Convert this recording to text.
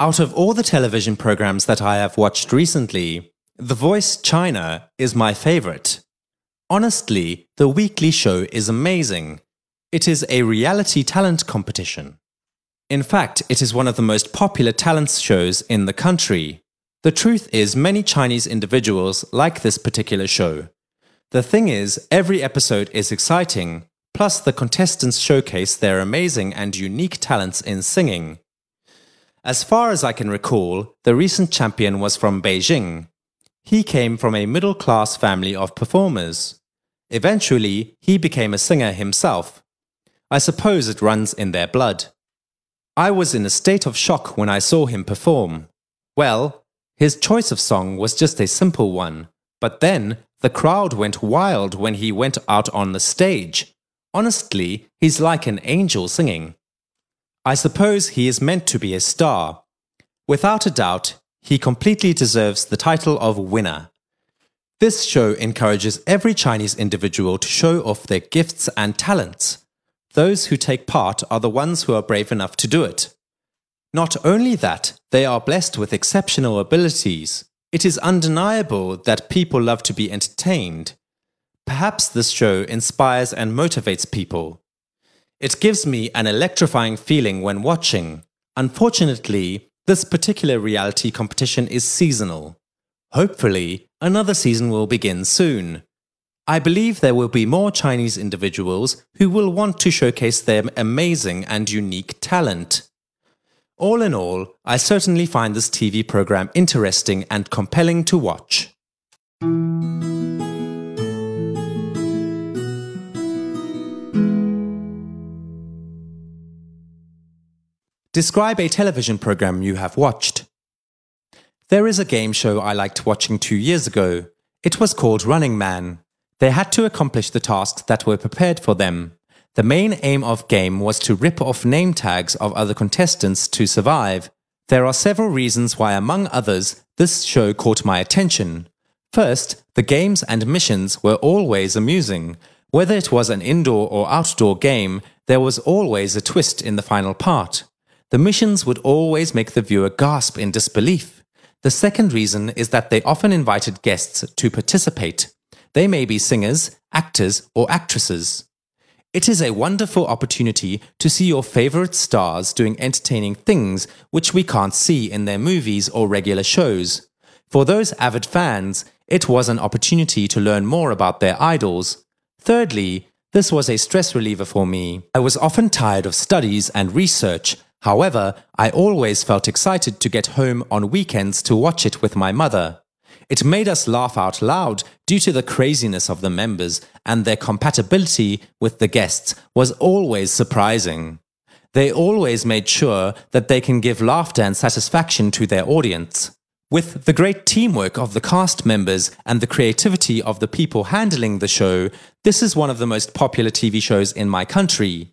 Out of all the television programs that I have watched recently, The Voice China is my favorite. Honestly, the weekly show is amazing. It is a reality talent competition. In fact, it is one of the most popular talent shows in the country. The truth is, many Chinese individuals like this particular show. The thing is, every episode is exciting, plus, the contestants showcase their amazing and unique talents in singing. As far as I can recall, the recent champion was from Beijing. He came from a middle class family of performers. Eventually, he became a singer himself. I suppose it runs in their blood. I was in a state of shock when I saw him perform. Well, his choice of song was just a simple one, but then the crowd went wild when he went out on the stage. Honestly, he's like an angel singing. I suppose he is meant to be a star. Without a doubt, he completely deserves the title of winner. This show encourages every Chinese individual to show off their gifts and talents. Those who take part are the ones who are brave enough to do it. Not only that, they are blessed with exceptional abilities. It is undeniable that people love to be entertained. Perhaps this show inspires and motivates people. It gives me an electrifying feeling when watching. Unfortunately, this particular reality competition is seasonal. Hopefully, another season will begin soon. I believe there will be more Chinese individuals who will want to showcase their amazing and unique talent. All in all, I certainly find this TV program interesting and compelling to watch. Describe a television program you have watched. There is a game show I liked watching two years ago. It was called Running Man. They had to accomplish the tasks that were prepared for them. The main aim of game was to rip off name tags of other contestants to survive. There are several reasons why, among others, this show caught my attention. First, the games and missions were always amusing. Whether it was an indoor or outdoor game, there was always a twist in the final part. The missions would always make the viewer gasp in disbelief. The second reason is that they often invited guests to participate. They may be singers, actors, or actresses. It is a wonderful opportunity to see your favorite stars doing entertaining things which we can't see in their movies or regular shows. For those avid fans, it was an opportunity to learn more about their idols. Thirdly, this was a stress reliever for me. I was often tired of studies and research However, I always felt excited to get home on weekends to watch it with my mother. It made us laugh out loud due to the craziness of the members, and their compatibility with the guests was always surprising. They always made sure that they can give laughter and satisfaction to their audience. With the great teamwork of the cast members and the creativity of the people handling the show, this is one of the most popular TV shows in my country.